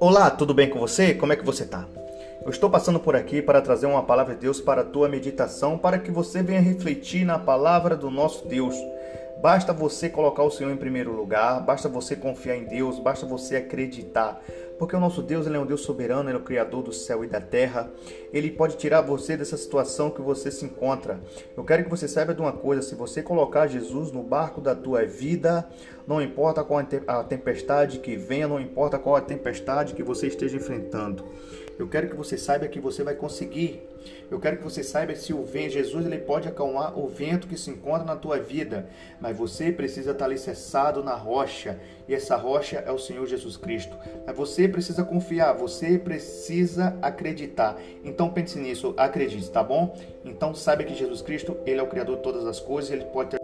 Olá, tudo bem com você? Como é que você tá? Eu estou passando por aqui para trazer uma palavra de Deus para a tua meditação, para que você venha refletir na palavra do nosso Deus. Basta você colocar o Senhor em primeiro lugar, basta você confiar em Deus, basta você acreditar. Porque o nosso Deus ele é um Deus soberano, ele é o Criador do céu e da terra. Ele pode tirar você dessa situação que você se encontra. Eu quero que você saiba de uma coisa: se você colocar Jesus no barco da tua vida, não importa qual a tempestade que venha, não importa qual a tempestade que você esteja enfrentando. Eu quero que você saiba que você vai conseguir. Eu quero que você saiba se o vento, Jesus ele pode acalmar o vento que se encontra na tua vida, mas você precisa estar alicerçado na rocha, e essa rocha é o Senhor Jesus Cristo. Mas você precisa confiar, você precisa acreditar. Então pense nisso, acredite, tá bom? Então saiba que Jesus Cristo, ele é o criador de todas as coisas, ele pode ter